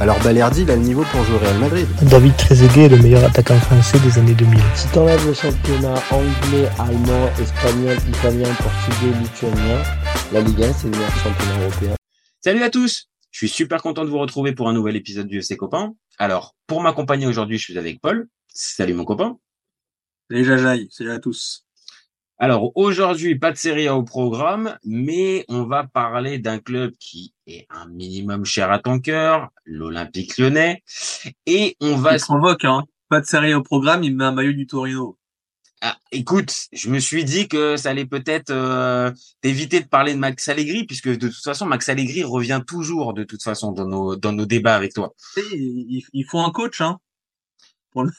alors Balerdi il a le niveau pour jouer au Real Madrid. David Trezeguet est le meilleur attaquant français des années 2000. Si t'enlèves le championnat anglais, allemand, espagnol, italien, portugais, lituanien, la Ligue 1 c'est le meilleur championnat européen. Salut à tous Je suis super content de vous retrouver pour un nouvel épisode du FC Copain. Alors, pour m'accompagner aujourd'hui, je suis avec Paul. Salut mon copain. Salut Jajaï, salut à tous. Alors aujourd'hui, pas de série A au programme, mais on va parler d'un club qui est un minimum cher à ton cœur, l'Olympique lyonnais. Et on va... Il se convoque, hein. Pas de série au programme, il met un maillot du Torino. Ah, écoute, je me suis dit que ça allait peut-être euh, t'éviter de parler de Max Allegri, puisque de toute façon, Max Allegri revient toujours de toute façon dans nos, dans nos débats avec toi. Il, il faut un coach, hein.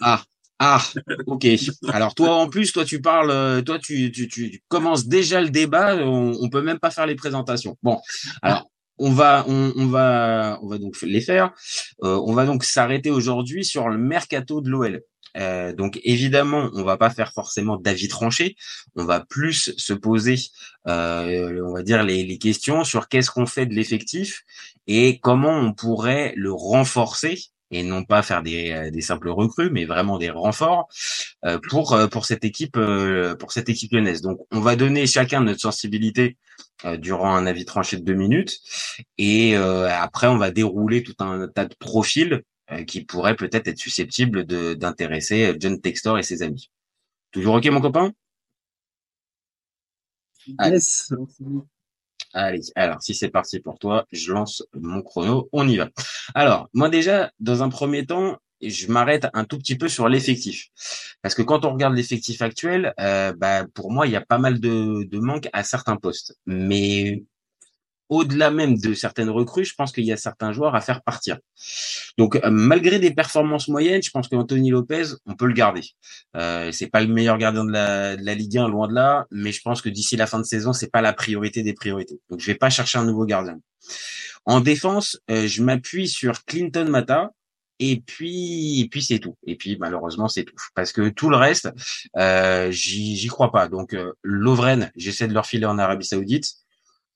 Ah, ah, ok. Alors toi en plus, toi tu parles, euh, toi tu, tu, tu commences déjà le débat. On, on peut même pas faire les présentations. Bon, alors on va on, va on va donc les faire. Euh, on va donc s'arrêter aujourd'hui sur le mercato de l'OL. Euh, donc évidemment, on va pas faire forcément d'avis tranché. On va plus se poser, on va dire les questions sur qu'est-ce qu'on fait de l'effectif et comment on pourrait le renforcer et non pas faire des, euh, des simples recrues, mais vraiment des renforts euh, pour euh, pour cette équipe pour cette équipe lyonnaise. Donc on va donner chacun notre sensibilité durant un avis tranché de deux minutes et après on va dérouler tout un tas de profils qui pourraient peut-être être susceptibles de d'intéresser John Textor et ses amis. Toujours ok mon copain? Yes. Allez, alors si c'est parti pour toi, je lance mon chrono, on y va. Alors, moi déjà, dans un premier temps, je m'arrête un tout petit peu sur l'effectif. Parce que quand on regarde l'effectif actuel, euh, bah, pour moi, il y a pas mal de, de manques à certains postes. Mais au-delà même de certaines recrues, je pense qu'il y a certains joueurs à faire partir. Donc, euh, malgré des performances moyennes, je pense qu'Anthony Lopez, on peut le garder. Euh, c'est pas le meilleur gardien de la, Ligue 1, loin de là, mais je pense que d'ici la fin de saison, c'est pas la priorité des priorités. Donc, je vais pas chercher un nouveau gardien. En défense, euh, je m'appuie sur Clinton Mata, et puis et puis c'est tout et puis malheureusement c'est tout parce que tout le reste euh, j'y crois pas donc euh, Lovren j'essaie de leur filer en Arabie Saoudite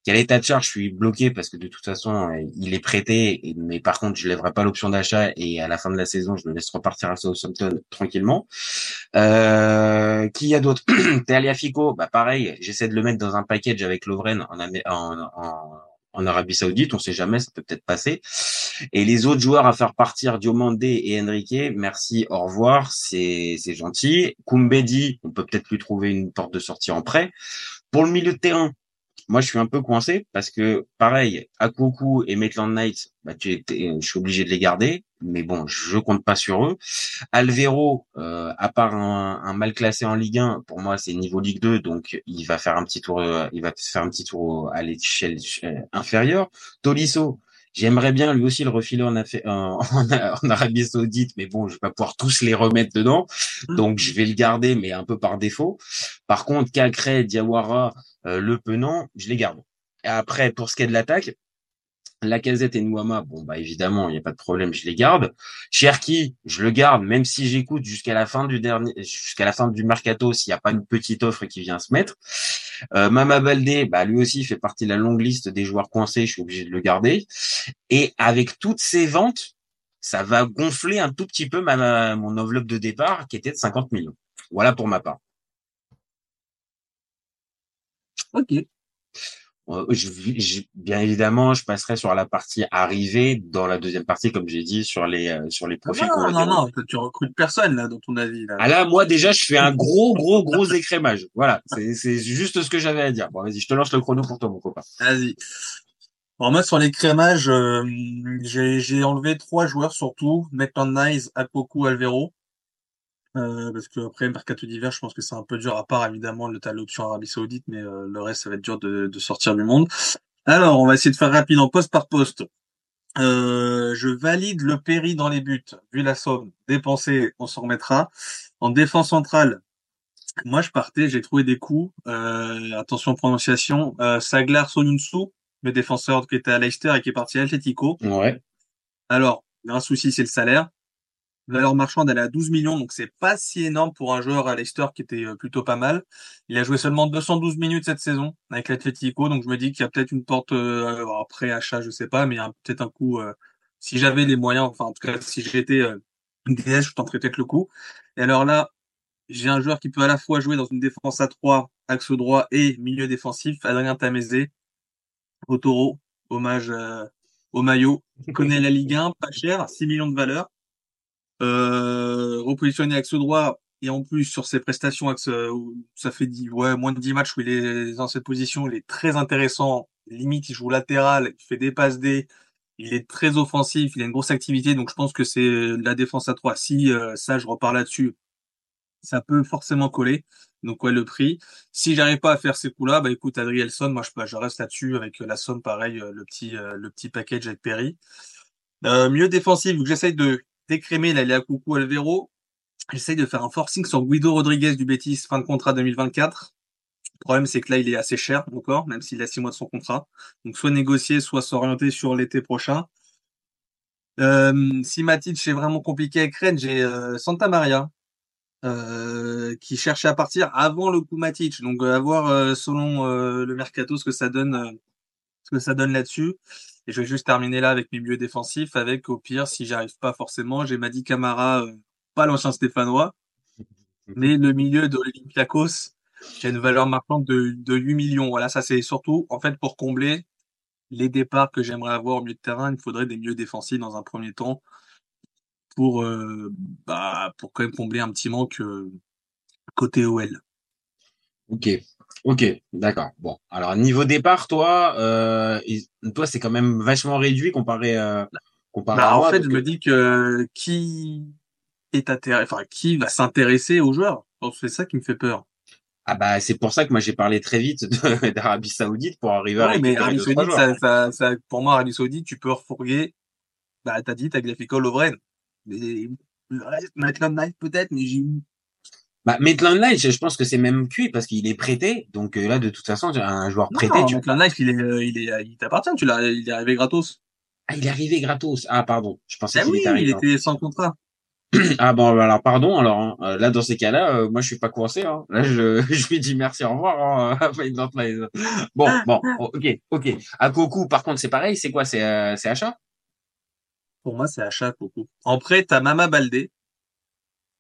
quel état de charge? Je suis bloqué parce que de toute façon euh, il est prêté mais par contre je lèverai pas l'option d'achat et à la fin de la saison je le laisse repartir à Southampton tranquillement. Euh, qui y a d'autres Fico bah pareil j'essaie de le mettre dans un package avec Lovren en, Arabie Saoudite. On sait jamais ça peut peut-être passer. Et les autres joueurs à faire partir Diomandé et Enrique merci au revoir c'est gentil. Kumbedi on peut peut-être lui trouver une porte de sortie en prêt. Pour le milieu de terrain moi, je suis un peu coincé parce que, pareil, Akoku et Maitland Knight, bah, tu je suis obligé de les garder, mais bon, je compte pas sur eux. Alvero, euh, à part un, mal classé en Ligue 1, pour moi, c'est niveau Ligue 2, donc il va faire un petit tour, euh, il va faire un petit tour à l'échelle euh, inférieure. Tolisso, J'aimerais bien lui aussi le refiler en, en, en, Arabie Saoudite, mais bon, je vais pas pouvoir tous les remettre dedans, mmh. donc je vais le garder, mais un peu par défaut. Par contre, Cacré, Diawara, euh, Le Penant, je les garde. Et après, pour ce qui est de l'attaque, Lacazette et Nouama, bon bah évidemment, il n'y a pas de problème, je les garde. Cherki, je le garde, même si j'écoute jusqu'à la fin du dernier, jusqu'à la fin du mercato, s'il n'y a pas une petite offre qui vient se mettre. Euh, Mama Baldé, bah lui aussi fait partie de la longue liste des joueurs coincés, je suis obligé de le garder. Et avec toutes ces ventes, ça va gonfler un tout petit peu ma, mon enveloppe de départ qui était de 50 millions. Voilà pour ma part. Ok. Euh, je, bien évidemment, je passerai sur la partie arrivée dans la deuxième partie, comme j'ai dit, sur les euh, sur les profils. Non, non, non, tu recrutes personne là, dans ton avis. Là. Ah là, moi déjà, je fais un gros, gros, gros écrémage. Voilà, c'est juste ce que j'avais à dire. Bon, vas-y, je te lance le chrono pour toi, mon copain. Vas-y. Alors moi, sur l'écrémage, euh, j'ai enlevé trois joueurs surtout, Maitland Nice, Apoku, Alvero. Euh, parce que après mercato d'hiver, je pense que c'est un peu dur. À part évidemment le tas l'option Arabie Saoudite, mais euh, le reste ça va être dur de, de, sortir du monde. Alors, on va essayer de faire rapide en poste par poste. Euh, je valide le péri dans les buts. Vu la somme dépensée, on s'en remettra. En défense centrale, Moi, je partais, j'ai trouvé des coups. Euh, attention prononciation. Euh, Saglar Soyuncu, le défenseur qui était à Leicester et qui est parti à Atletico. Ouais. Alors, un souci, c'est le salaire. Valeur marchande, elle est à 12 millions, donc c'est pas si énorme pour un joueur à Leicester qui était euh, plutôt pas mal. Il a joué seulement 212 minutes cette saison avec l'Atletico, donc je me dis qu'il y a peut-être une porte euh, après achat, je sais pas, mais il y a peut-être un coup. Euh, si j'avais les moyens, enfin en tout cas si j'étais euh, DS, je tenterais peut-être le coup. Et alors là, j'ai un joueur qui peut à la fois jouer dans une défense à 3, axe droit et milieu défensif, Adrien Tamézé, au taureau, hommage euh, au maillot. Il connaît la Ligue 1, pas cher, 6 millions de valeur. Euh, repositionné axe droit et en plus sur ses prestations axe, où ça fait 10, ouais, moins de 10 matchs où il est dans cette position, il est très intéressant. Limite, il joue latéral, il fait des passes D, il est très offensif, il a une grosse activité, donc je pense que c'est la défense à 3. Si euh, ça, je repars là-dessus, ça peut forcément coller. Donc ouais, le prix. Si j'arrive pas à faire ces coups-là, bah écoute, Adrielson, moi je, bah, je reste là-dessus avec la somme pareil, euh, le petit euh, le petit package avec Perry. Euh, mieux défensif, j'essaye de décrémer là, les Coucou Alvero, j'essaye de faire un forcing sur Guido Rodriguez du Betis, fin de contrat 2024. Le problème, c'est que là, il est assez cher encore, même s'il a six mois de son contrat. Donc, soit négocier, soit s'orienter sur l'été prochain. Euh, si Matic est vraiment compliqué avec Rennes, j'ai euh, Santa Maria, euh, qui cherchait à partir avant le coup Matic. Donc, à voir selon le mercato ce que ça donne, ce que ça donne là-dessus. Et je vais juste terminer là avec mes milieux défensifs, avec au pire, si j'arrive pas forcément, j'ai Madi Camara, pas l'ancien Stéphanois, mais le milieu de l'Olympiakos, qui a une valeur marchande de, de 8 millions. Voilà, ça c'est surtout en fait pour combler les départs que j'aimerais avoir au milieu de terrain. Il me faudrait des milieux défensifs dans un premier temps pour euh, bah, pour quand même combler un petit manque euh, côté OL. Ok, ok, d'accord. Bon, alors niveau départ, toi, euh, toi c'est quand même vachement réduit comparé, euh, comparé bah, à en moi. fait, donc, je me dis que qui est intéressé, enfin qui va s'intéresser aux joueurs? Donc, C'est ça qui me fait peur. Ah bah c'est pour ça que moi j'ai parlé très vite d'Arabie Saoudite pour arriver à Ouais, mais récupérer Arabie Saoudite, ça, ça, ça, pour moi, Arabie Saoudite, tu peux refourguer, bah, t'as dit, t'as Tagliafico, Lovren. Mais le reste, Maitland Night peut-être, mais j'ai Bah Maitland Night, je pense que c'est même cuit parce qu'il est prêté. Donc euh, là de toute façon, un joueur prêté, Non, tu Maitland il est, euh, il est, il t'appartient, tu l'as, il est arrivé gratos. Ah, il est arrivé gratos. Ah pardon, je pensais Ah qu'il oui, était arrivé. il était sans contrat. Ah bon, alors pardon. Alors hein, euh, là, dans ces cas-là, euh, moi, je suis pas coincé. Hein. Là, je, je lui dis merci, au revoir. Hein, à Maitland Night. bon, bon, oh, ok, ok. À Coco, par contre, c'est pareil. C'est quoi? C'est euh, c'est achat? Pour moi, c'est achat, Coco. En prêt, t'as Mama Baldé,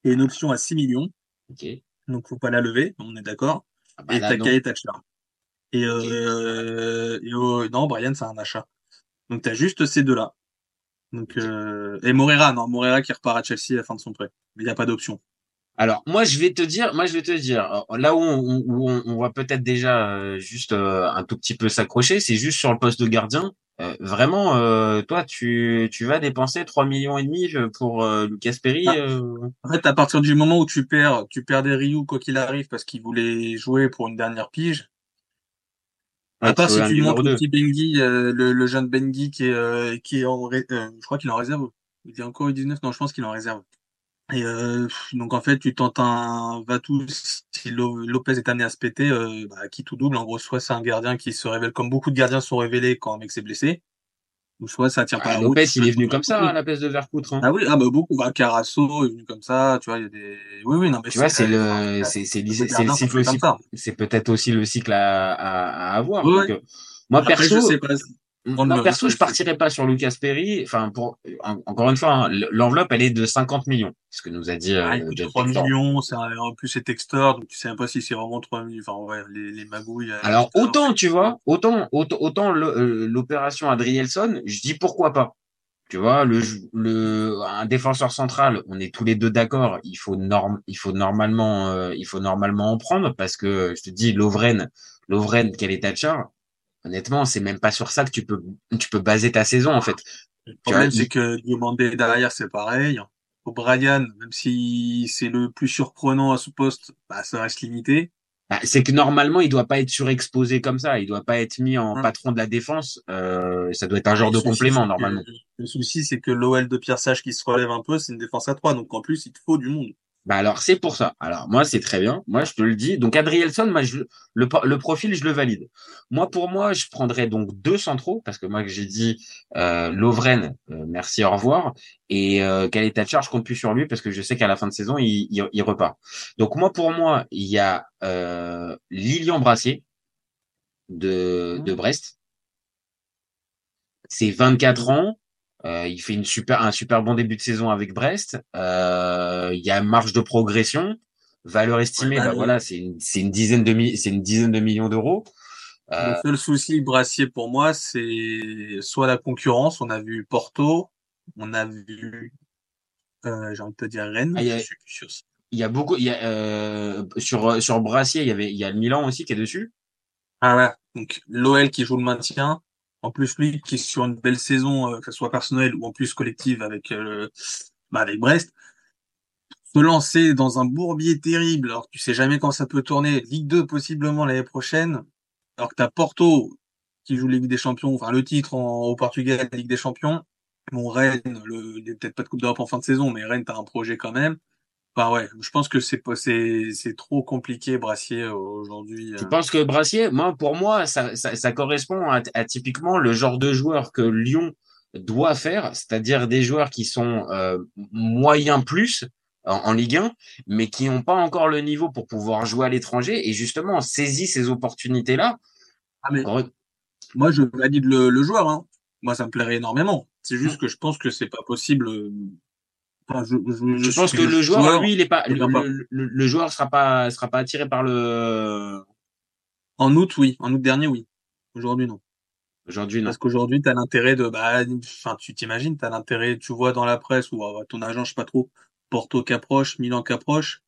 qui est une option à 6 millions. Ok. Donc, faut pas la lever, on est d'accord. Ah bah et non. Kaya Thatcher. Et, euh, et euh, non, Brian, c'est un achat. Donc, t'as juste ces deux-là. Donc, euh, et Morera, non, Morera qui repart à Chelsea à la fin de son prêt. Mais il n'y a pas d'option. Alors moi je vais te dire, moi je vais te dire, euh, là où on, où on, on va peut-être déjà euh, juste un tout petit peu s'accrocher, c'est juste sur le poste de gardien. Euh, vraiment, euh, toi tu tu vas dépenser 3 millions et demi pour euh, Lucas Perry. Ah. euh, En fait, à partir du moment où tu perds, tu perds des Ryu quoi qu'il arrive parce qu'il voulait jouer pour une dernière pige. ouais, À part si tu montres le petit Bengi, euh, le, le jeune Bengi qui est, euh, qui est en, euh, je crois qu'il est en réserve. Il est encore U19, non, je pense qu'il est en réserve. Et euh, donc en fait, tu tentes un Vatou si Lo- Lopez est amené à se péter, euh, bah, qui tout double. En gros, soit c'est un gardien qui se révèle comme beaucoup de gardiens sont révélés quand un mec s'est blessé, ou soit ça tient pas Ah, la route. Lopez il est venu comme ça à la place de Vercoutre. Hein. Ah oui, ah bah beaucoup. Bah, Carasso est venu comme ça, tu vois, il y a des. Oui, oui, non, mais Tu vois, c'est le, c'est c'est le cycle aussi. C'est peut-être aussi le cycle à à, à avoir. Ouais, Donc, euh, moi Après, perso, je sais pas. On Moi, ne- perso, je partirais pas sur Lucas Perry. Enfin, pour en- encore une fois, hein, l'enveloppe, elle est de 50 millions, ce que nous a dit euh, Ah, il coûte Jeff 3 Textor. millions, c'est un- en plus c'est Textor, donc tu sais même pas si c'est vraiment 3 millions. Enfin, ouais, les, les magouilles. euh, Alors Textor. autant, tu vois, autant autant, autant euh, l'opération Adrielson, je dis pourquoi pas. Tu vois, le le un défenseur central, on est tous les deux d'accord. Il faut norm, il faut normalement, euh, il faut normalement en prendre parce que je te dis, Lovren, Lovren, quel est Thatcher Honnêtement, c'est même pas sur ça que tu peux tu peux baser ta saison en fait. Le problème, c'est que Diomandé derrière, c'est pareil. O'Brien, même si c'est le plus surprenant à ce poste, bah, ça reste limité. Bah, c'est que normalement, il doit pas être surexposé comme ça. Il doit pas être mis en patron de la défense. Euh, ça doit être un genre Le de souci, complément que- normalement. Le souci, c'est que l'OL de Pierre Sage qui se relève un peu, c'est une défense à 3, donc en plus, il te faut du monde. Bah alors c'est pour ça. Alors moi c'est très bien. Moi je te le dis. Donc Adrielson, moi je, le, le profil je le valide. Moi pour moi je prendrais donc deux centraux parce que moi que j'ai dit euh, Lovren, euh, merci au revoir et euh, Caleta Charge compte plus sur lui parce que je sais qu'à la fin de saison il, il, il, repart. Donc moi pour moi il y a euh, Lilian Brassier de, de Brest. C'est 24 ans. Euh, il fait une super, un super bon début de saison avec Brest. Euh, il y a marge de progression, valeur estimée. bah, voilà, c'est une, c'est une dizaine de c'est une dizaine de millions d'euros. Euh... Le seul souci Brassier pour moi, c'est soit la concurrence. On a vu Porto, on a vu, euh, j'ai envie de te dire Rennes. Ah, il, y a, il y a beaucoup. Il y a euh, sur sur Brassier, il y avait il y a le Milan aussi qui est dessus. Ah ouais. Donc l'OL qui joue le maintien. En plus, lui qui est sur une belle saison, euh, que ce soit personnelle ou en plus collective avec, euh, bah, avec Brest, se lancer dans un bourbier terrible, alors que tu sais jamais quand ça peut tourner, Ligue 2 possiblement l'année prochaine, alors que t'as Porto qui joue Ligue des Champions, enfin le titre en, au Portugal, Ligue des Champions, mon Rennes, il peut-être pas de Coupe d'Europe en fin de saison, mais Rennes, t'as un projet quand même. Bah ouais, je pense que c'est c'est trop compliqué Brassier aujourd'hui. Tu penses que Brassier, moi pour moi ça ça, ça correspond à, à, typiquement le genre de joueur que Lyon doit faire, c'est-à-dire des joueurs qui sont euh, moyens plus en, en, Ligue 1, mais qui n'ont pas encore le niveau pour pouvoir jouer à l'étranger et justement on saisit ces opportunités là. Ah mais moi je valide le, le joueur, hein. moi ça me plairait énormément. C'est juste que je pense que c'est pas possible Enfin, je, je, je, pense que le joueur, joueur, lui, il est pas, le, le, le, joueur sera pas, sera pas attiré par le. En août, oui. En août dernier, oui. Aujourd'hui, non. Aujourd'hui, non. Parce qu'aujourd'hui, tu as l'intérêt de, bah, enfin, tu t'imagines, tu as l'intérêt, tu vois dans la presse ou euh, ton agent, je sais pas trop, Porto qu'approche, Milan qu'approche,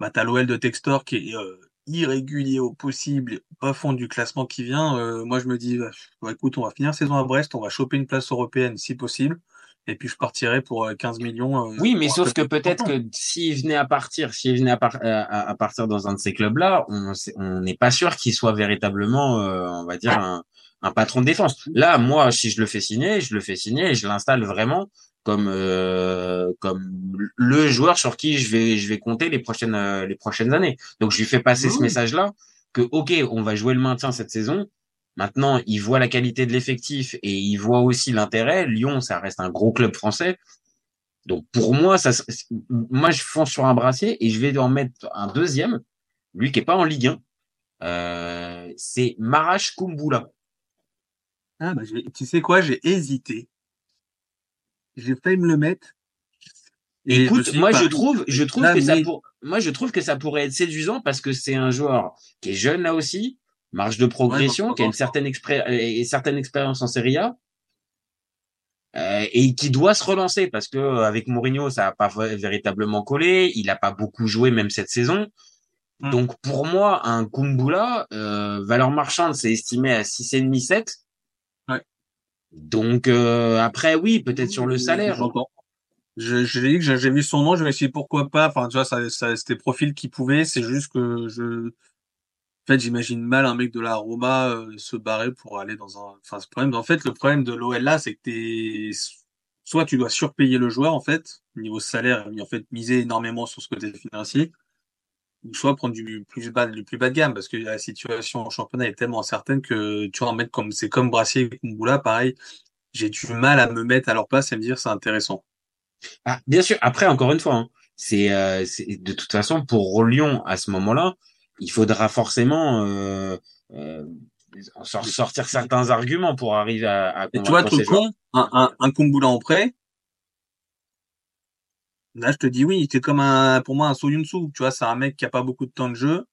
bah, t'as l'OL de Textor qui est euh, irrégulier au possible, pas fond du classement qui vient. Euh, moi, je me dis, bah, écoute, on va finir saison à Brest, on va choper une place européenne si possible et puis je partirais pour 15 millions. Euh, oui, mais sauf que peut-être que s'il venait à partir, s'il venait à, par à, à, partir dans un de ces clubs-là, on n'est pas sûr qu'il soit véritablement, euh, on va dire, un, un, patron de défense. Là, moi, si je le fais signer, je le fais signer et je l'installe vraiment comme euh, comme le joueur sur qui je vais je vais compter les prochaines euh, les prochaines années. Donc je lui fais passer ce message-là que ok, on va jouer le maintien cette saison, Maintenant, il voit la qualité de l'effectif et il voit aussi l'intérêt. Lyon, ça reste un gros club français. Donc pour moi, ça, moi je fonce sur un brassier et je vais en mettre un deuxième, lui qui est pas en Ligue 1. Euh, c'est Marash Kumbula. Ah bah, tu sais quoi, j'ai hésité. J'ai failli me le mettre. Et Écoute, moi je trouve, je trouve que ça pour, moi je trouve que ça pourrait être séduisant parce que c'est un joueur qui est jeune là aussi, marge de progression, ouais, qui a une certaine, certaine expérience en Serie A. Euh, et qui doit se relancer parce que euh, avec Mourinho ça n'a pas véritablement collé, il n'a pas beaucoup joué même cette saison. Mm. Donc pour moi un Kumbula euh, valeur marchande c'est estimé à 6,5 7. Ouais. Donc euh, après oui, peut-être sur le salaire. Je, je dit que j'ai vu son nom, je me suis dit pourquoi pas. Enfin, tu vois, ça, ça c'était profil qui pouvait. C'est juste que je fait, j'imagine mal un mec de la Roma euh, se barrer pour aller dans un. Enfin, ce problème. En fait, le problème de l'OL là, c'est que t'es soit tu dois surpayer le joueur en fait niveau salaire, en fait miser énormément sur ce côté financier, ou soit prendre du plus bas du plus bas de gamme parce que la situation en championnat est tellement incertaine que tu vas en mettre comme c'est comme Brassier et Kumboula, pareil. J'ai du mal à me mettre à leur place et me dire c'est intéressant. Ah, bien sûr. Après, encore une fois, hein, c'est euh, de toute façon pour Lyon à ce moment-là il faudra forcément euh, euh, sortir certains arguments pour arriver à, à Et tu vois, truc con, un, un, un Kumbula en prêt, là, je te dis oui, c'est comme un, pour moi, un Soyunsu. Tu vois, c'est un mec qui a pas beaucoup de temps de jeu.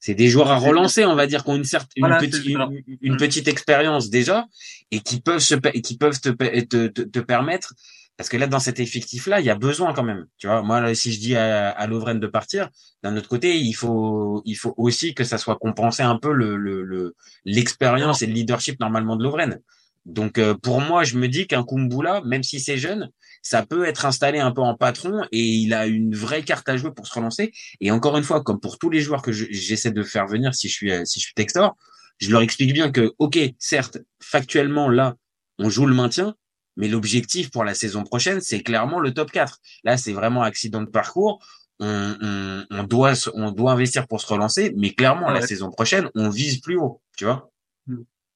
C'est des joueurs à relancer, on va dire, qui ont une voilà, une, petite, une, une, petite expérience déjà et qui peuvent se, qui peuvent te, te, te, te permettre parce que là, dans cet effectif-là, il y a besoin quand même. Tu vois, moi, si je dis à, à de partir, d'un autre côté, il faut, il faut aussi que ça soit compensé un peu le, le, l'expérience et le leadership normalement de Lovren. Donc, euh, pour moi, je me dis qu'un Kumbula, même si c'est jeune, ça peut être installé un peu en patron et il a une vraie carte à jouer pour se relancer. Et encore une fois, comme pour tous les joueurs que j'essaie de faire venir si je suis, si je suis Textor, je leur explique bien que, ok, certes, factuellement, là, on joue le maintien, mais l'objectif pour la saison prochaine, c'est clairement le top 4. Là, c'est vraiment accident de parcours. on, on, on doit on doit investir pour se relancer, mais clairement la saison prochaine, on vise plus haut, tu vois.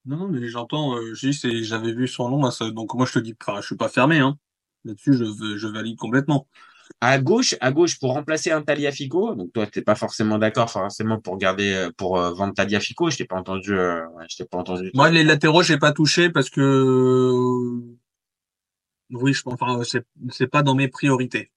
Non, non, mais j'entends, euh, j'avais vu son nom, ça- donc moi je te dis, enfin, je suis pas fermé, hein. Là-dessus, je, je valide complètement. À gauche, à gauche pour remplacer un Taliafico. Donc toi, t'es pas forcément d'accord forcément pour garder euh, pour euh, vendre Taliafico. Je t'ai pas entendu. Euh, je t'ai pas entendu. Moi, les latéraux, j'ai pas touché parce que, euh, oui, je, enfin, c'est, c'est pas dans mes priorités.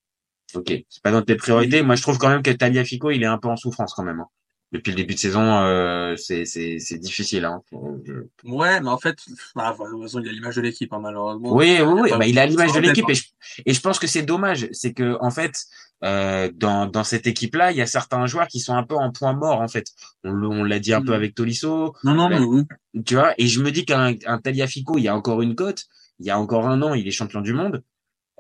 Ok, c'est pas dans tes priorités. Moi, je trouve quand même que Taliafico, il est un peu en souffrance quand même. hein. Depuis le début de saison, euh, c'est c'est c'est difficile. Hein. Je- Ouais, mais en fait, bah, de toute façon, il y a l'image de l'équipe, hein, malheureusement. Oui, oui, oui. Bah, il a l'image de l'équipe et je, et je pense que c'est dommage. C'est que en fait, euh, dans dans cette équipe-là, il y a certains joueurs qui sont un peu en point mort en fait. On, l'a dit un peu Mhm. avec Tolisso. Non, non, mais oui. tu vois et je me dis qu'un un Taliafico il y a encore une cote il y a encore un an il est champion du monde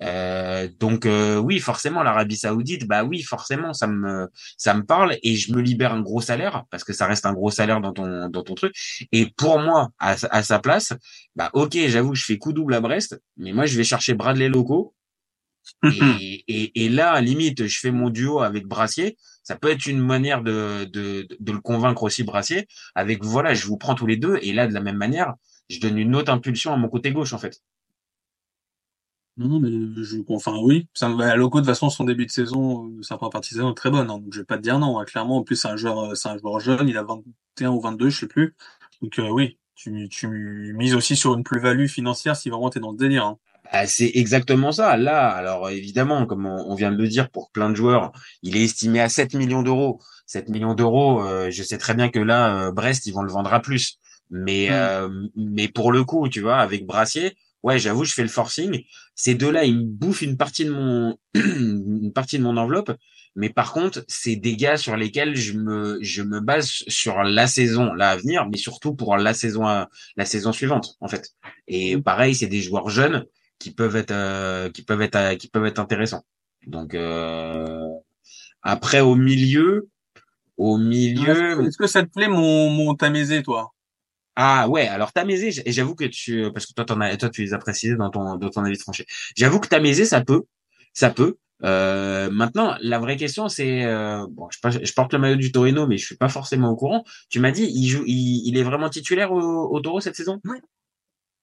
euh, donc euh, oui forcément l'Arabie Saoudite bah oui forcément ça me ça me parle et je me libère un gros salaire parce que ça reste un gros salaire dans ton dans ton truc et pour moi à, sa- à sa place bah ok j'avoue je fais coup double à Brest mais moi je vais chercher Bradley Loco et, et, et là, limite, je fais mon duo avec Brassier. Ça peut être une manière de, de, de le convaincre aussi, Brassier. Avec, voilà, je vous prends tous les deux. Et là, de la même manière, je donne une autre impulsion à mon côté gauche, en fait. Non, non, mais je, enfin, oui. Ça, bah, Loco, de toute façon, son début de saison, euh, sa première partie de saison est très bonne, hein, donc je vais pas te dire non, hein. Clairement, en plus, c'est un joueur, euh, c'est un joueur jeune, il a 21 ou 22, je sais plus. Donc, euh, oui. Tu, tu mises aussi sur une plus-value financière si vraiment t'es dans ce délire, hein. Bah, c'est exactement ça. Là, alors évidemment, comme on, on vient de le dire, pour plein de joueurs, il est estimé à 7 millions d'euros. 7 millions d'euros, euh, je sais très bien que là, euh, Brest, ils vont le vendre à plus. Mais, Mm. euh, mais pour le coup, tu vois, avec Brassier, ouais, j'avoue, je fais le forcing. Ces deux-là, ils me bouffent une partie de mon, une partie de mon enveloppe. Mais par contre, c'est des gars sur lesquels je me, je me base sur la saison, là à venir, mais surtout pour la saison, à- la saison suivante, en fait. Et pareil, c'est des joueurs jeunes qui peuvent être, euh, qui peuvent être, euh, qui peuvent être intéressants. Donc euh, après au milieu, au milieu, Est-ce que ça te plaît mon, mon Tamézé, toi? Ah ouais, alors Tamézé, j'avoue que tu, parce que toi t'en as, toi tu les as précisés dans ton, dans ton avis de tranché. J'avoue que Tamézé, ça peut, ça peut. Euh, maintenant, la vraie question, c'est, euh, bon, je, porte le maillot du Torino, mais je suis pas forcément au courant. Tu m'as dit, il joue, il, il est vraiment titulaire au, au Toro cette saison?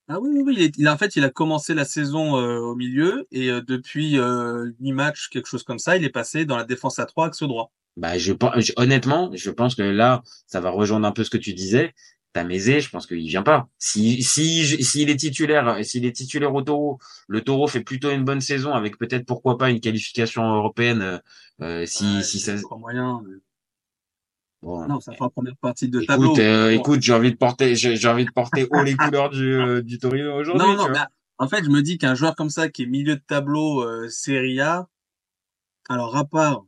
Ah oui, oui, oui, il est, il en fait, il a commencé la saison euh, au milieu et euh, depuis euh, 8 matchs, quelque chose comme ça, il est passé dans la défense à 3 axe droit. Bah, je, je- honnêtement, je pense que là, ça va rejoindre un peu ce que tu disais. Tamézé, je pense qu'il vient pas. Si, si, s'il est titulaire, s'il est titulaire au Taureau, le Taureau fait plutôt une bonne saison avec peut-être pourquoi pas une qualification européenne, euh, euh, si, Ouais, si ça. moyen. mais- Bon, Non, ça fera première partie de tableau. écoute, euh, Bon. écoute, j'ai envie de porter, j'ai envie de porter haut les couleurs du, euh, du Torino aujourd'hui. Non, non, mais en fait, je me dis qu'un joueur comme ça qui est milieu de tableau euh, Serie A, alors à part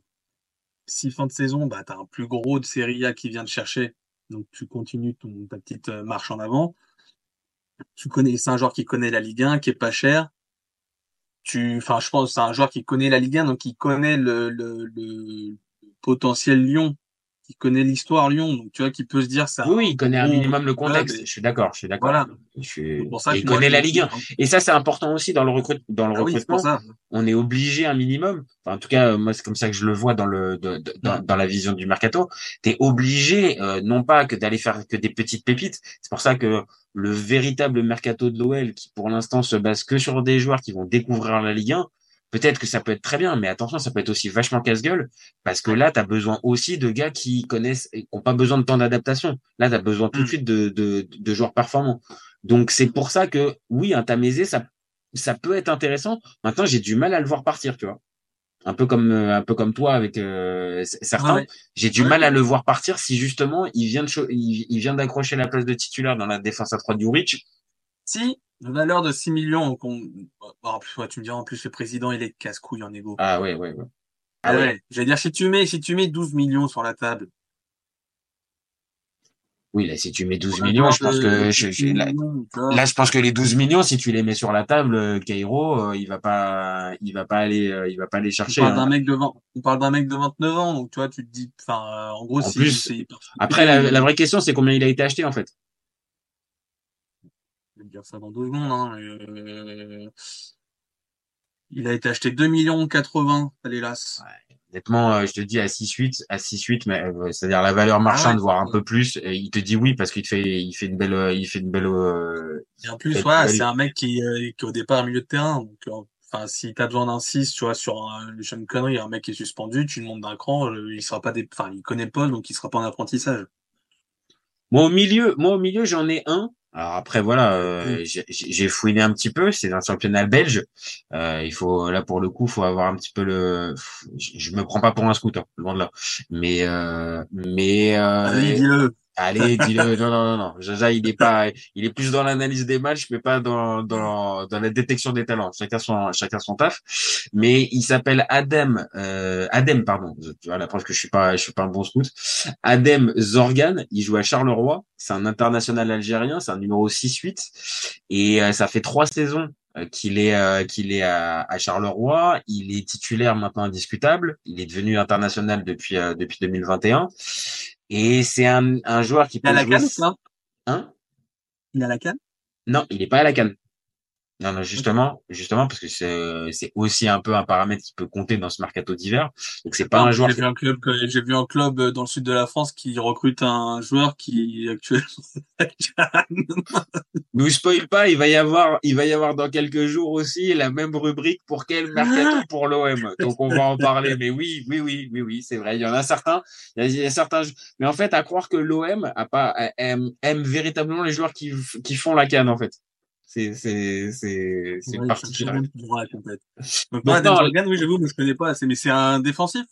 si fin de saison, bah t'as un plus gros de Serie A qui vient te chercher, donc tu continues ton ta petite euh, marche en avant. Tu connais, c'est un joueur qui connaît la Ligue 1, qui est pas cher. Tu, enfin, je pense, c'est un joueur qui connaît la Ligue 1, donc qui connaît le, le, le potentiel Lyon, qui connaît l'histoire Lyon, donc tu vois, qui peut se dire ça. Oui, il connaît un minimum le contexte. et- Je suis d'accord, je suis d'accord. Voilà. Je suis... C'est pour ça et il connaît la Ligue 1. Et ça, c'est important aussi dans le recrute, dans le Ah recrutement. pour ça. On est obligé un minimum. Enfin, en tout cas, euh, moi, c'est comme ça que je le vois dans le de- de- dans, dans la vision du mercato. T'es obligé, euh, non pas que d'aller faire que des petites pépites. C'est pour ça que le véritable mercato de l'OL, qui pour l'instant se base que sur des joueurs qui vont découvrir la Ligue 1, peut-être que ça peut être très bien, mais attention, ça peut être aussi vachement casse-gueule, parce que là, tu as besoin aussi de gars qui connaissent, et qui n'ont pas besoin de temps d'adaptation. Là, tu as besoin tout de Mm. suite de, de, de joueurs performants. Donc, c'est pour ça que, oui, un Tamézé, ça, ça peut être intéressant. Maintenant, j'ai du mal à le voir partir, tu vois. Un peu comme, euh, un peu comme toi avec euh, certains. Ouais. J'ai du Ouais. mal à le voir partir si justement il vient de, il, il vient d'accrocher la place de titulaire dans la défense à 3 du Rich. Si, valeur de 6 millions, qu'on, en plus, ouais, tu me diras, en plus, le président, il est casse-couille en égo. Ah ouais, ouais, ouais. Ah Ah ouais. ouais. J'allais dire, si tu mets, si tu mets 12 millions sur la table. Oui, là, si tu mets 12 un millions, je pense que de je- 6 je- là, je pense que les 12 millions, si tu les mets sur la table, euh, Cairo, euh, il va pas, il va pas aller, euh, il va pas aller on chercher. parle hein. d'un mec de 20, on parle d'un mec de 29 ans, donc tu vois, tu te dis, enfin, euh, en gros, En plus, c'est- Après, la, la vraie question, c'est combien il a été acheté en fait. Je vais te dire ça dans deux secondes, hein, euh, il a été acheté 2 millions 80, allez, hélas. Honnêtement, euh, je te dis à 6-8, à 6-8, mais euh, c'est-à-dire la valeur marchande, voire un peu plus. et il te dit oui parce qu'il te fait, il fait une belle, euh, il fait une belle. euh, Et en plus, belle- c'est un mec qui, euh, qui est au départ un milieu de terrain. Donc, euh, enfin, si t'as besoin d'un 6, tu vois, sur un, le Sean Connery, un mec qui est suspendu, tu le montes d'un cran, euh, il sera pas des, enfin, il connaît poste, donc il sera pas en apprentissage. Moi au milieu, moi au milieu, j'en ai un. Alors après voilà, euh, j'ai- j'ai fouiné un petit peu. C'est un championnat belge. Euh, il faut là pour le coup, faut avoir un petit peu le. Je, me prends pas pour un scooter, loin de là. Mais euh, mais euh, Allez, dis-le. Allez, dis-le. Non, non, non, non. Jaja, il est pas, il est plus dans l'analyse des matchs, mais pas dans, dans, dans la détection des talents. Chacun son, chacun son taf. Mais il s'appelle Adem, euh, Adem, pardon. Tu vois, la preuve que je suis pas, je suis pas un bon scout. Adem Zorgan. Il joue à Charleroi. C'est un international algérien. C'est un numéro 6-8. Et euh, ça fait trois saisons euh, qu'il est euh, qu'il est à, Charleroi. Il est titulaire maintenant indiscutable. Il est devenu international depuis euh, depuis 2021. Et c'est un, un joueur qui Il a peut la canne, ça? Hein? Il a la canne? Non, il est pas à la canne. Non, non, justement, justement, parce que c'est, c'est aussi un peu un paramètre qui peut compter dans ce mercato d'hiver. Donc c'est pas Ah, un joueur. J'ai vu un club, j'ai vu un club dans le sud de la France qui recrute un joueur qui est actuellement. Nous spoil pas, il va y avoir, il va y avoir dans quelques jours aussi la même rubrique pour quel mercato pour l'OM. Donc on va en parler. Mais oui, oui, oui, oui, oui, c'est vrai. Il y en a certains, il y a, il y a certains. Mais en fait, à croire que l'OM a pas aime, aime véritablement les joueurs qui qui font la canne en fait. C'est c'est c'est c'est Ouais. Donc, oui, j'avoue, mais je connais pas assez, mais c'est un défensif?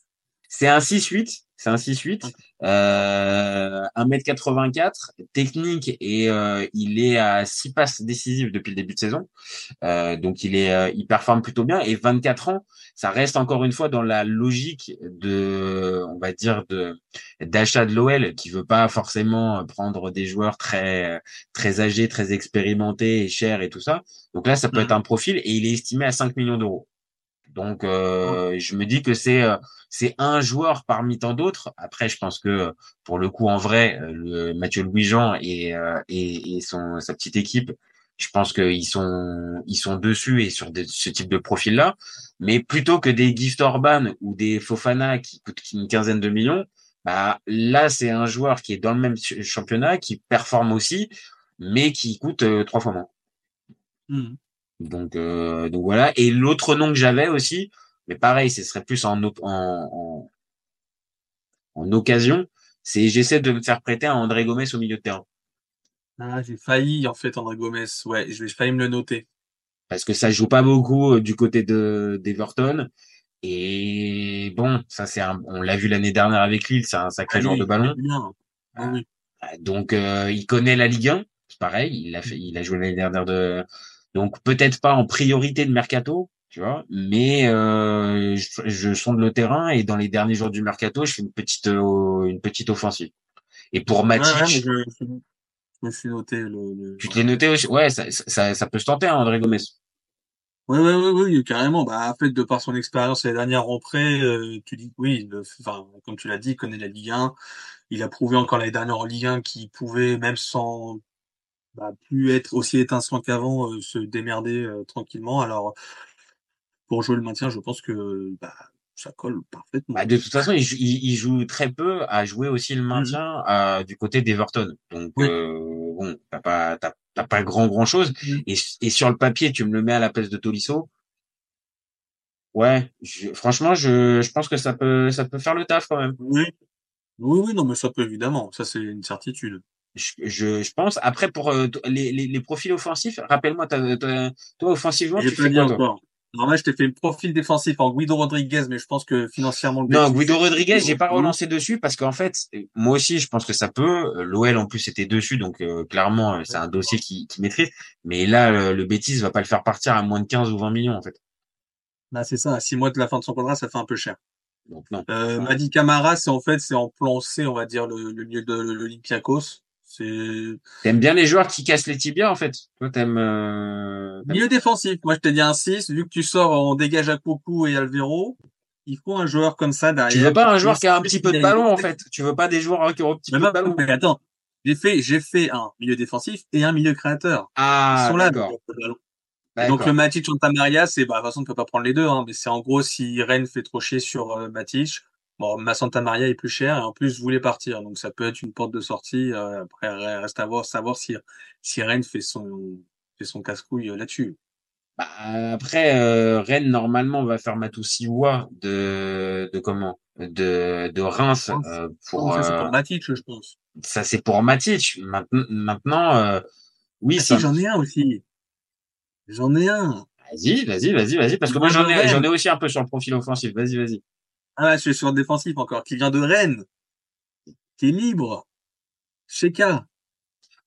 C'est un 6-8, c'est un 6-8, euh, 1m84, technique et euh, il est à 6 passes décisives depuis le début de saison. Euh, donc il est euh, il performe plutôt bien et 24 ans, ça reste encore une fois dans la logique de on va dire de d'achat de l'OL qui veut pas forcément prendre des joueurs très très âgés, très expérimentés et chers et tout ça. Donc là ça peut être un profil et il est estimé à 5 millions d'euros. Donc euh, je me dis que c'est euh, c'est un joueur parmi tant d'autres. Après, je pense que pour le coup, en vrai, euh, le Mathieu Louis-Jean et, et, et son sa petite équipe, je pense qu'ils sont ils sont dessus et sur ce type de profil-là. Mais plutôt que des Gift Orban ou des Fofana qui coûtent une quinzaine de millions, bah là c'est un joueur qui est dans le même ch- championnat, qui performe aussi, mais qui coûte euh, trois fois moins. Mhm. Donc, euh, donc voilà. Et l'autre nom que j'avais aussi, mais pareil, ce serait plus en, en, en, en occasion, c'est j'essaie de me faire prêter un André Gomez au milieu de terrain. Ah, j'ai failli, en fait, André Gomez. Ouais, je vais failli me le noter. Parce que ça joue pas beaucoup euh, du côté de d'Everton. Et bon, ça c'est un, on l'a vu l'année dernière avec Lille, c'est un sacré Ah, joueur lui, de ballon. Ah oui. Donc euh, il connaît la Ligue 1, c'est pareil, il a fait, il a joué l'année dernière de, donc peut-être pas en priorité de mercato, tu vois, mais euh, je, je sonde le terrain et dans les derniers jours du mercato, je fais une petite euh, une petite offensive. Et pour Matic, ouais, je, me suis noté le, le... tu te l'es noté aussi, ouais, ça, ça, ça peut se tenter, hein, André Gomez. Ouais, ouais, ouais, oui, carrément. Bah, en fait, de par son expérience les dernières rentrées, euh, tu dis, oui, le- enfin, comme tu l'as dit, il connaît la Ligue 1. Il a prouvé encore l'année dernière en Ligue 1 qu'il pouvait, même sans bah, plus être aussi étincelant qu'avant, euh, se démerder euh, tranquillement. Alors, pour jouer le maintien, je pense que bah, ça colle parfaitement. Bah, de toute façon, il, joue- il, il joue très peu à jouer aussi le maintien euh, du côté d'Everton. Donc Oui. bon, t'as pas pas grand grand chose. Mhm. Et, et sur le papier, tu me le mets à la place de Tolisso. Ouais, je- franchement, je, je pense que ça peut ça peut faire le taf quand même. Oui. Oui, oui, non, mais ça peut évidemment. Ça, c'est une certitude. Je, je, je pense. Après, pour euh, les, les, les profils offensifs, rappelle-moi, toi offensivement, tu fais quoi toi? là, je t'ai fait le profil défensif en Guido Rodriguez, mais je pense que financièrement, le Non, Guido Rodriguez, j'ai pas relancé dessus parce qu'en fait, moi aussi, je pense que ça peut. Euh, L'OL en plus était dessus, donc euh, clairement, euh, c'est un dossier qui, qui maîtrise. Mais là, le, le Betis va pas le faire partir à moins de 15 ou 20 millions en fait. Bah, c'est ça. À six mois de la fin de son contrat, ça fait un peu cher. Donc non. Euh, Madi Camara, c'est en fait, c'est en plan C, on va dire, le, le milieu de l'Olympiakos. T'aimes bien les joueurs qui cassent les tibias en fait. Toi, t'aimes. Euh... milieu défensif. Moi, je t'ai dit un 6. Vu que tu sors en dégage à Coucou et Alvero, il faut un joueur comme ça derrière. Tu veux pas un joueur qui a un petit peu de ballon en fait. Tu veux pas des joueurs qui ont un petit Mais peu de non, ballon. mais attends. J'ai fait, j'ai fait un milieu défensif et un milieu créateur. Ils Ah, sont là, d'accord. donc, le Matic Santa Maria, c'est bah de toute façon on peut pas prendre les deux, hein, mais c'est en gros si Rennes fait trop chier sur euh, Matic, bon ma Santa Maria est plus cher et en plus voulait partir, donc ça peut être une porte de sortie. euh, après reste à voir savoir si si Rennes fait son fait son casse-couille euh, là-dessus. Bah, après, euh, Rennes, normalement, va faire Matusiwa de, de comment? De, de Reims, euh, pour, ça c'est euh, pour Matic, je pense. ça c'est pour Matic. Maintenant, maintenant, euh, oui, Ah, ça. si, j'en ai un aussi. J'en ai un. Vas-y, vas-y, vas-y, vas-y, parce que moi Moi, j'en ai, j'en ai aussi un peu sur le profil offensif. Vas-y, vas-y. Ah, je suis sur le défensif encore, qui vient de Rennes, qui est libre. Sheka.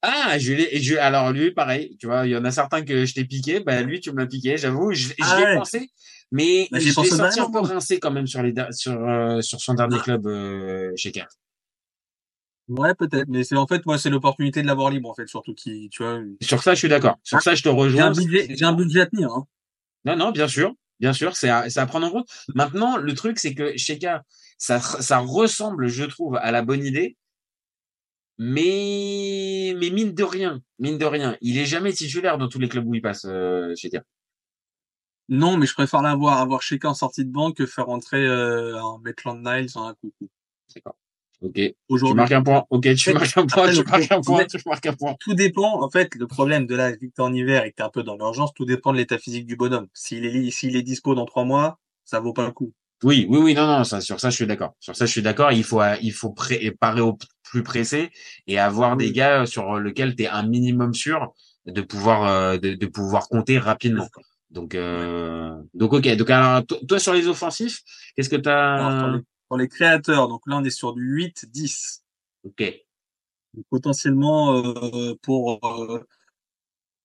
Ah, je l'ai, je, alors lui, pareil, tu vois, il y en a certains que je t'ai piqué, bah lui, tu me l'as piqué, j'avoue, je, je Ah l'ai ouais. pensé, mais Bah, je l'ai pensé senti un peu rincé quand même sur les, sur, euh, sur son dernier Ah. club, euh, Car. Ouais, peut-être, mais c'est en fait, moi, c'est l'opportunité de l'avoir libre, en fait, surtout qui, tu vois. Sur ça, je suis d'accord. Sur ça, je te J'ai un rejoins. budget, j'ai un budget à tenir, hein. Non, non, bien sûr, bien sûr, c'est à, c'est à prendre en compte. Maintenant, le truc, c'est que Sheka, ça, ça ressemble, je trouve, à la bonne idée, mais, mais mine de rien, mine de rien, il est jamais titulaire dans tous les clubs où il passe, euh, Sheka. Non, mais je préfère l'avoir, avoir Sheka en sortie de banque que faire entrer, euh, un Maitland Niles en un coup. D'accord. Ok. Tu marques un point. Ok, tu marques un point, tu marques un point, tu marques un point. Tout dépend, en fait, le problème de la victoire en hiver et que t'es un peu dans l'urgence, tout dépend de l'état physique du bonhomme. S'il est, s'il est dispo dans trois mois, ça vaut pas le coup. Oui, oui, oui, non, non, ça, sur ça, je suis d'accord. Sur ça, je suis d'accord. Il faut, euh, il faut pré- parer au plus pressé et avoir des gars sur lesquels tu es un minimum sûr de pouvoir, euh, de, de pouvoir compter rapidement. Donc, euh, donc, ok. Donc, alors, to- toi, sur les offensifs, qu'est-ce que t'as, sur les créateurs, donc là, on est sur du 8-10. ok. Donc, potentiellement, euh, pour, euh,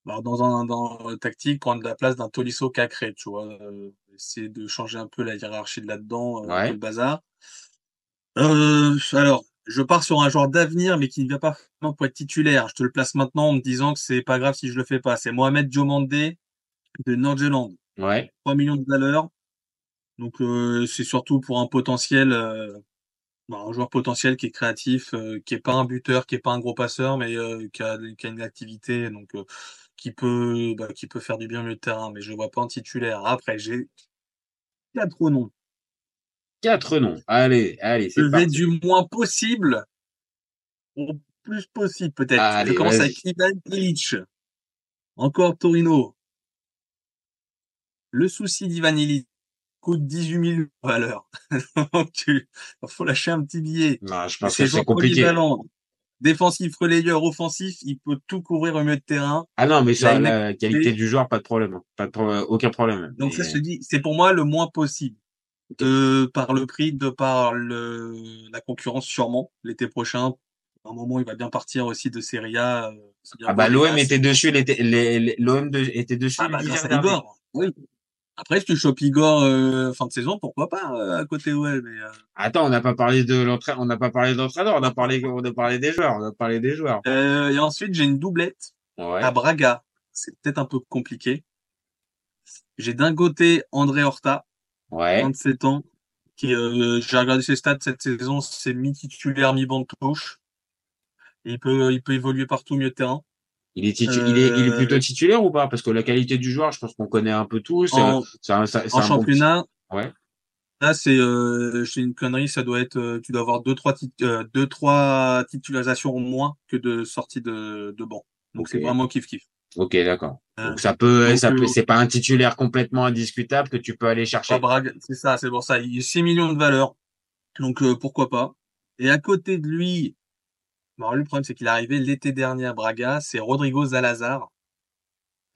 bah, dans un, dans tactique, prendre la place d'un Tolisso Cacré, tu vois. Euh, essayer de changer un peu la hiérarchie de là-dedans, euh, Ouais. le bazar. Euh, alors, je pars sur un joueur d'avenir, mais qui ne vient pas forcément pour être titulaire. Je te le place maintenant en me disant que c'est pas grave si je le fais pas. C'est Mohamed Diomandé de Nordjylland. Ouais. 3 millions de valeur. Donc, euh, c'est surtout pour un potentiel, euh, bah, un joueur potentiel qui est créatif, euh, qui est pas un buteur, qui est pas un gros passeur, mais euh, qui, a, qui a une activité, donc euh, qui peut, bah, qui peut faire du bien au milieu de terrain. Mais je vois pas en titulaire. Après, j'ai quatre noms. Quatre noms. Allez, allez, Je c'est vais parti. du moins possible au plus possible peut-être. Je commence avec Ivan Illich. Encore Torino. Le souci d'Ivan Illich coûte 18 000 de valeur. Donc, tu, faut lâcher un petit billet. Non, je pense que c'est compliqué. Défensif, relayeur, offensif, il peut tout couvrir au milieu de terrain. Ah non, mais Il a sur une la activité. qualité du joueur, pas de problème. hein. Pas de aucun problème. Donc Mais- ça se dit, c'est pour moi le moins possible. De par le prix, de par le, la concurrence sûrement l'été prochain. À un moment, il va bien partir aussi de Serie A. euh, Ah bah l'OM était dessus, l'OM était dessus Ah bah grâce à. Oui. Après, si tu chopes Igor euh, fin de saison, pourquoi pas euh, à côté OL. Mais euh, Attends, on n'a pas parlé de l'entraîneur, on n'a pas parlé de l'entraîneur, on a parlé, on a parlé des joueurs, on a parlé des joueurs. euh, et ensuite, j'ai une doublette Ouais. à Braga. C'est peut-être un peu compliqué. J'ai d'un côté André Horta, Ouais. 27 ans, qui euh, j'ai regardé ses stats cette saison, c'est mi-titulaire, mi-banc de touche. Il peut, il peut évoluer partout de terrain. Il est, titu- il est, il est Euh, plutôt titulaire ou pas? Parce que la qualité du joueur, je pense qu'on connaît un peu tous. En- C'est un, En championnat, Ouais. là c'est, euh, c'est une connerie, ça doit être, euh, tu dois avoir deux trois, tit- euh, deux trois titularisations moins que de sorties de, de banc. Donc c'est vraiment kiff kiff. Ok, d'accord. Euh, Donc ça peut, donc, ça peut, euh, c'est pas un titulaire complètement indiscutable que tu peux aller chercher? Braga, c'est ça, c'est pour ça. Il est 6 millions de valeur. Donc euh, pourquoi pas. Et à côté de lui, bon, le problème c'est qu'il est arrivé l'été dernier à Braga, c'est Rodrigo Zalazar.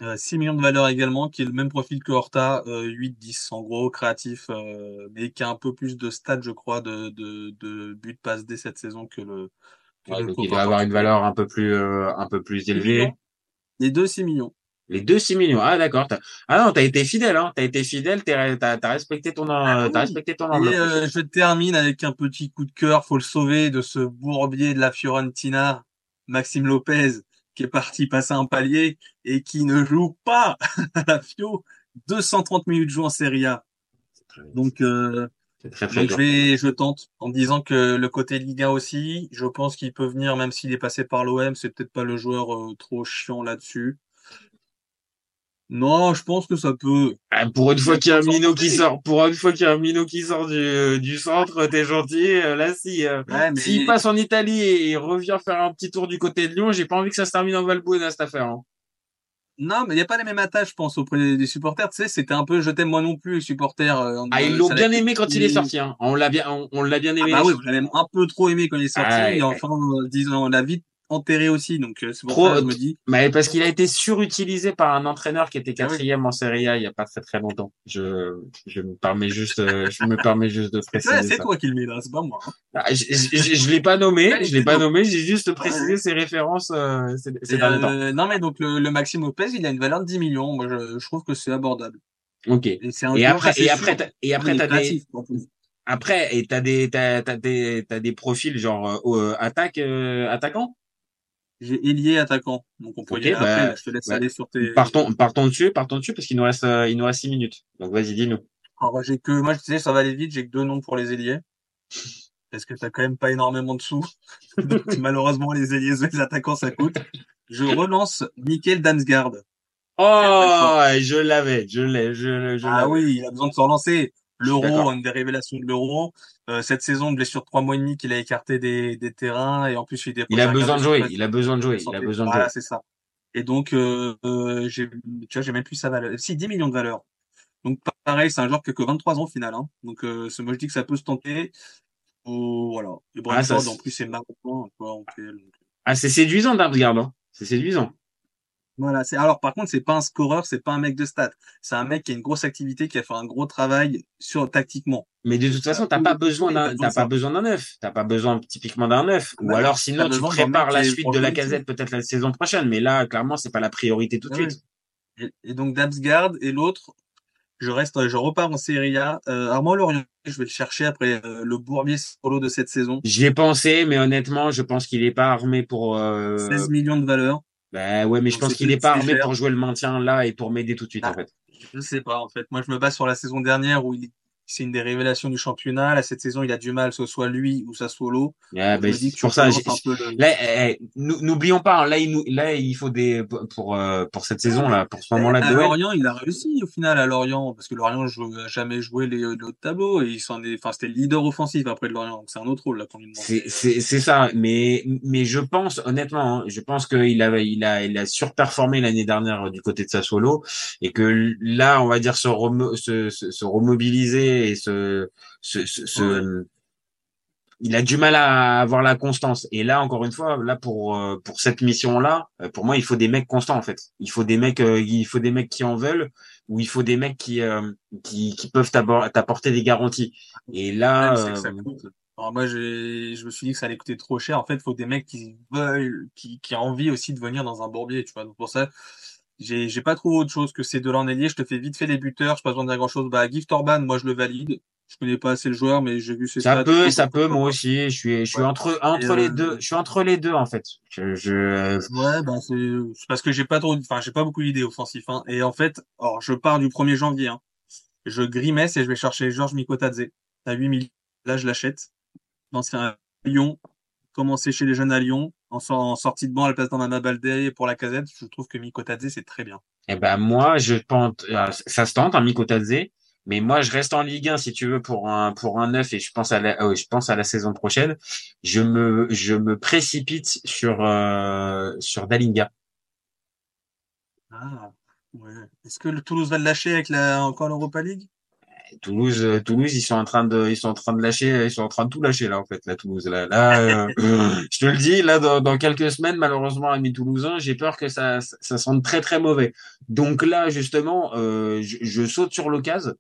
Euh, 6 millions de valeur également, qui est le même profil que Horta, euh, 8-10 en gros, créatif, euh, mais qui a un peu plus de stats, je crois, de, de, de buts passe dès cette saison que le. que Ouais, le donc copain il doit avoir une valeur un peu plus, euh, un peu plus élevée. Les deux 6 millions. Les deux 6 millions. Ah, d'accord. Ah non, t'as été fidèle, hein. T'as été fidèle, t'as, t'as respecté ton, Ah t'as respecté ton Et euh, je termine avec un petit coup de cœur, faut le sauver de ce bourbier de la Fiorentina, Maxime Lopez, qui est parti passer un palier et qui ne joue pas à la Fio. 230 minutes de jeu en Serie A. Donc, euh, C'est très très donc dur. je vais, je tente en disant que le côté Ligue 1 aussi, je pense qu'il peut venir, même s'il est passé par l'OM, c'est peut-être pas le joueur euh, trop chiant là-dessus. Non, je pense que ça peut. Ah, pour une fois qu'il y a un minot qui sort, pour une fois qu'il y a un minot qui sort du, du centre, t'es gentil. Euh, Là, si, euh, Ouais, mais s'il passe en Italie et il revient faire un petit tour du côté de Lyon, j'ai pas envie que ça se termine en Valbuena, cette affaire. hein. non, mais il y a pas les mêmes attaches, je pense, auprès des- des supporters. Tu sais, c'était un peu, je t'aime moi non plus, les supporters. euh, Ah, ils l'ont bien aimé quand il est sorti, hein. On l'a bien, on, on l'a bien Ah aimé. bah oui, on l'a même un peu trop aimé quand il est sorti, Ah, et enfin, disons, on l'a vite enterré aussi, donc euh, c'est pour Trop, ça que je me dis. mais parce qu'il a été surutilisé par un entraîneur qui était Ah oui. quatrième en Serie A il y a pas très très longtemps. Je, je me permets juste, euh, je me permets juste de Ouais, préciser c'est toi qui le mets là, c'est pas moi. hein. Ah, je, je, je- je l'ai pas nommé, Ouais, je l'ai pas nommé, j'ai juste précisé Ouais. ses références euh, ces, ces Et, derniers temps. euh, non, mais donc le, le Maxime Lopez, il a une valeur de 10 millions. Moi, je, je trouve que c'est abordable. Ok. Et un Et après, et après, et après, est t'as des, après, et t'as des, t'as, t'as des, t'as des profils genre euh, attaque, euh, attaquant? J'ai ailier attaquant. Donc on peut Ok, y aller bah, après. là, Je te laisse bah, aller sur tes. Partons, partons dessus, partons dessus parce qu'il nous reste, euh, il nous reste six minutes. Donc vas-y, dis-nous. Alors, j'ai que, moi, je disais, ça va aller vite. J'ai que deux noms pour les ailiers. Parce que t'as quand même pas énormément de sous. Donc, malheureusement, les ailiers, les attaquants, ça coûte. Je relance Michael Damsgaard. Oh, je l'avais, je l'ai, je, je Ah oui, il a besoin de se relancer. L'euro, une des révélations de l'euro. Euh, cette saison, blessure de trois mois et demi qu'il a écarté des, des terrains et en plus il Il a besoin de jouer, il a besoin de jouer, il a besoin de Voilà, jouer. c'est ça. Et donc, euh, euh, j'ai, tu vois, j'ai même plus sa valeur. Si, 10 millions de valeur. Donc, pareil, c'est un joueur qui a que 23 ans au final. Hein. Donc, euh, moi, je dis que ça peut se tenter. Oh, voilà. Le Ah, Brentford, c'est- en plus, c'est marocain. Donc. Ah, c'est séduisant, Damsgaard, hein. C'est séduisant. Voilà. C'est, alors, par contre, c'est pas un scoreur, c'est pas un mec de stats. C'est un mec qui a une grosse activité, qui a fait un gros travail sur, tactiquement. Mais de toute façon, t'as oui, pas besoin d'un, t'as pas besoin d'un neuf. T'as pas besoin typiquement d'un neuf. Ou Bah, alors, sinon, tu prépares la suite de la casette peut-être la saison prochaine. Mais là, clairement, c'est pas la priorité tout de Ah suite. Et, et donc Damsgaard et l'autre, je reste, je repars en Serie A. Euh, Armand Lorient, je vais le chercher après euh, le Bourbier solo de cette saison. J'y ai pensé, mais honnêtement, je pense qu'il est pas armé pour, euh... 16 millions de valeur. Bah ouais, mais je pense qu'il est pas armé pour jouer le maintien là et pour m'aider tout de suite, en Ah. fait. Je sais pas en fait. Moi, je me base sur la saison dernière où il c'est une des révélations du championnat. Là, cette saison, il a du mal, que ce soit lui ou sa solo. Ouais, Donc, bah, dis que pour ça, relances j'ai- un peu le- Là, eh, eh, nou- n'oublions pas, hein, là, il nous, là, il faut des pour euh, pour cette saison là, pour ce moment-là à de Noël. Lorient, il a réussi au final à Lorient parce que Lorient joue, a jamais joué les, le tableau et il s'en est, enfin, c'était le leader offensif après de Lorient. Donc c'est un autre rôle là qu'on lui demande. C'est ça, mais mais je pense honnêtement, hein, je pense qu'il a il a il a surperformé l'année dernière euh, du côté de Sassuolo et que là, on va dire se remo- se, se, se remobiliser et se se, se, se- il a du mal à avoir la constance. Et là, encore une fois, là pour euh, pour cette mission-là, euh, pour moi, il faut des mecs constants en fait. Il faut des mecs, euh, il faut des mecs qui en veulent, ou il faut des mecs qui qui, qui peuvent t'apporter des garanties. Et là. Alors moi, je me suis dit que ça allait coûter trop cher. En fait, il faut des mecs qui veulent, qui, qui ont envie aussi de venir dans un bourbier, tu vois. Donc pour ça, j'ai, j'ai pas trouvé autre chose que ces deux-là en ailier. Je te fais vite fait les buteurs. Je pas besoin de dire grand chose. Bah, Gift Orban, moi, je le valide. Je connais pas assez le joueur, mais j'ai vu ses Ça peut, ça peut, moi aussi. Je suis, je suis Ouais. entre, entre les euh, deux. Je suis entre les deux, en fait. Je, je, Ouais, ben c'est c'est parce que j'ai pas trop, enfin j'ai pas beaucoup d'idées offensives. Hein. Et en fait, alors je pars du 1er janvier. Hein. Je grimesse et je vais chercher Georges Mikotadze à 8 000. Là, je l'achète. L'ancien à Lyon, commencer chez les jeunes à Lyon, en, sor- en sortie de banc à la place d'Amama Baldé pour la casette. Je trouve que Mikotadze c'est très bien. eh ben, moi, je pense, euh, ça se tente, un Mikotadze. Mais moi, je reste en Ligue 1, si tu veux, pour un, pour un neuf, et je pense à la, euh, je pense à la saison prochaine. Je me, je me précipite sur, euh, sur Dalinga. Ah, ouais. Est-ce que le Toulouse va le lâcher avec la encore l'Europa League? Toulouse, euh, Toulouse, ils sont en train de, ils sont en train de lâcher, ils sont en train de tout lâcher là en fait, la Toulouse. Là, là, euh, je te le dis, là dans, dans quelques semaines, malheureusement, amis toulousains, j'ai peur que ça, ça, sente très très mauvais. Donc là, justement, euh, je, je saute sur l'occasion.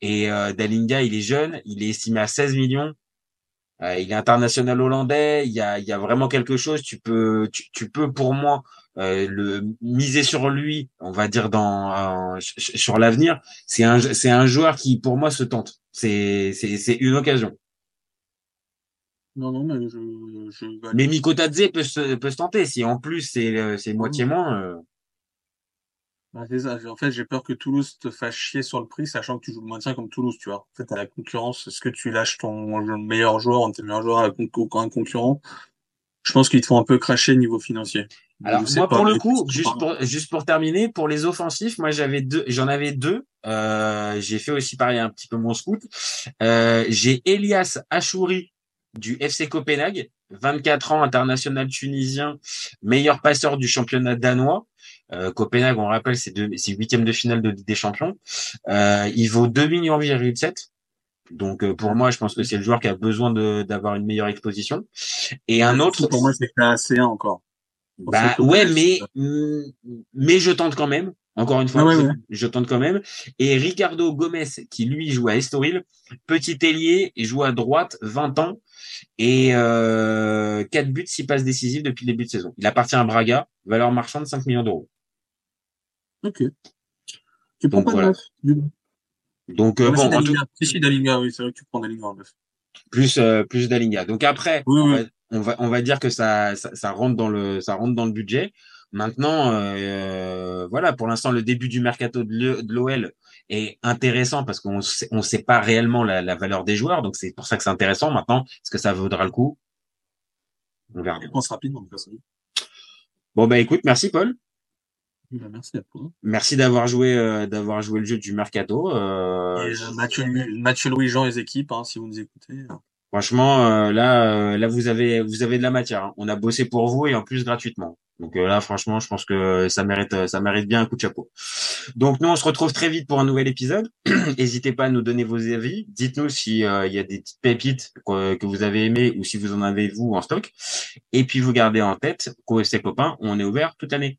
Et euh, Dalinga, il est jeune, il est estimé à 16 millions. Euh, il est international hollandais. Il y a, il y a vraiment quelque chose. Tu peux, tu, tu peux pour moi euh, le miser sur lui. On va dire dans euh, sur l'avenir. C'est un, c'est un joueur qui pour moi se tente. C'est, c'est, c'est une occasion. Non, non, mais je, je. Mais Mikotadze peut se, peut se tenter. Si en plus c'est, euh, c'est moitié moins. euh, Bah, c'est ça. En fait, j'ai peur que Toulouse te fasse chier sur le prix, sachant que tu joues le maintien comme Toulouse, tu vois. En fait, à la concurrence, est-ce que tu lâches ton meilleur joueur, un de tes meilleurs joueurs à la con- un concurrent? Je pense qu'ils te font un peu cracher niveau financier. Alors moi pour le coup, juste pour juste pour terminer, pour les offensifs, moi j'avais deux, j'en avais deux. Euh, j'ai fait aussi pareil un petit peu mon scout. Euh, j'ai Elias Achouri du FC Copenhague, 24 ans, international tunisien, meilleur passeur du championnat danois. Euh, Copenhague, on rappelle, c'est huitième de finale de Ligue des Champions. Euh, il vaut 2 millions 7. Donc euh, pour moi, je pense que c'est le joueur qui a besoin de d'avoir une meilleure exposition. Et un autre, Pour moi, c'est C1 encore. bah ouais, mais mm, mais je tente quand même. Encore une fois, Ah ouais, je, ouais. je tente quand même. Et Ricardo Gomez, qui lui joue à Estoril, petit ailier, il joue à droite, 20 ans et euh, 4 buts, 6 passes décisives depuis le début de saison. Il appartient à Braga, valeur marchande 5 millions d'euros. Ok. Tu prends Donc, pas voilà. de neuf, du coup? Donc euh, bon, c'est en tout- Dalinga. Si, si, Dalinga, oui, c'est vrai que tu prends Dalinga en neuf. plus euh, plus d'Alinga. Donc après, Oui, on, oui. va, on va on va dire que ça, ça ça rentre dans le ça rentre dans le budget. Maintenant, euh, voilà, pour l'instant, le début du mercato de l'O- de l'OL est intéressant parce qu'on sait, on sait pas réellement la, la valeur des joueurs, donc c'est pour ça que c'est intéressant. Maintenant, est-ce que ça vaudra le coup? On verra. Réponse rapidement, de toute façon. Bon bah écoute, merci Paul, Merci à toi. merci d'avoir joué euh, d'avoir joué le jeu du mercato. Euh, Et, euh, Mathieu, Mathieu Louis-Jean et les équipes, hein, si vous nous écoutez. Franchement, euh, là, euh, là, vous avez, vous avez de la matière. hein. On a bossé pour vous et en plus gratuitement. Donc euh, là, franchement, je pense que ça mérite, ça mérite bien un coup de chapeau. Donc nous, on se retrouve très vite pour un nouvel épisode. N'hésitez pas à nous donner vos avis. Dites-nous si euh, il y a des petites pépites que, que vous avez aimées ou si vous en avez vous en stock. Et puis vous gardez en tête qu'au FC Copains, on est ouvert toute l'année.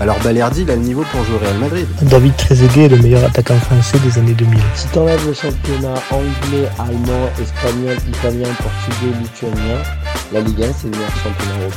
alors Balerdi il a le niveau pour jouer au Real Madrid. David Trezeguet est le meilleur attaquant français des années 2000. Si t'enlèves le championnat anglais, allemand, espagnol, italien, portugais, lituanien, la Ligue 1 c'est le meilleur championnat européen.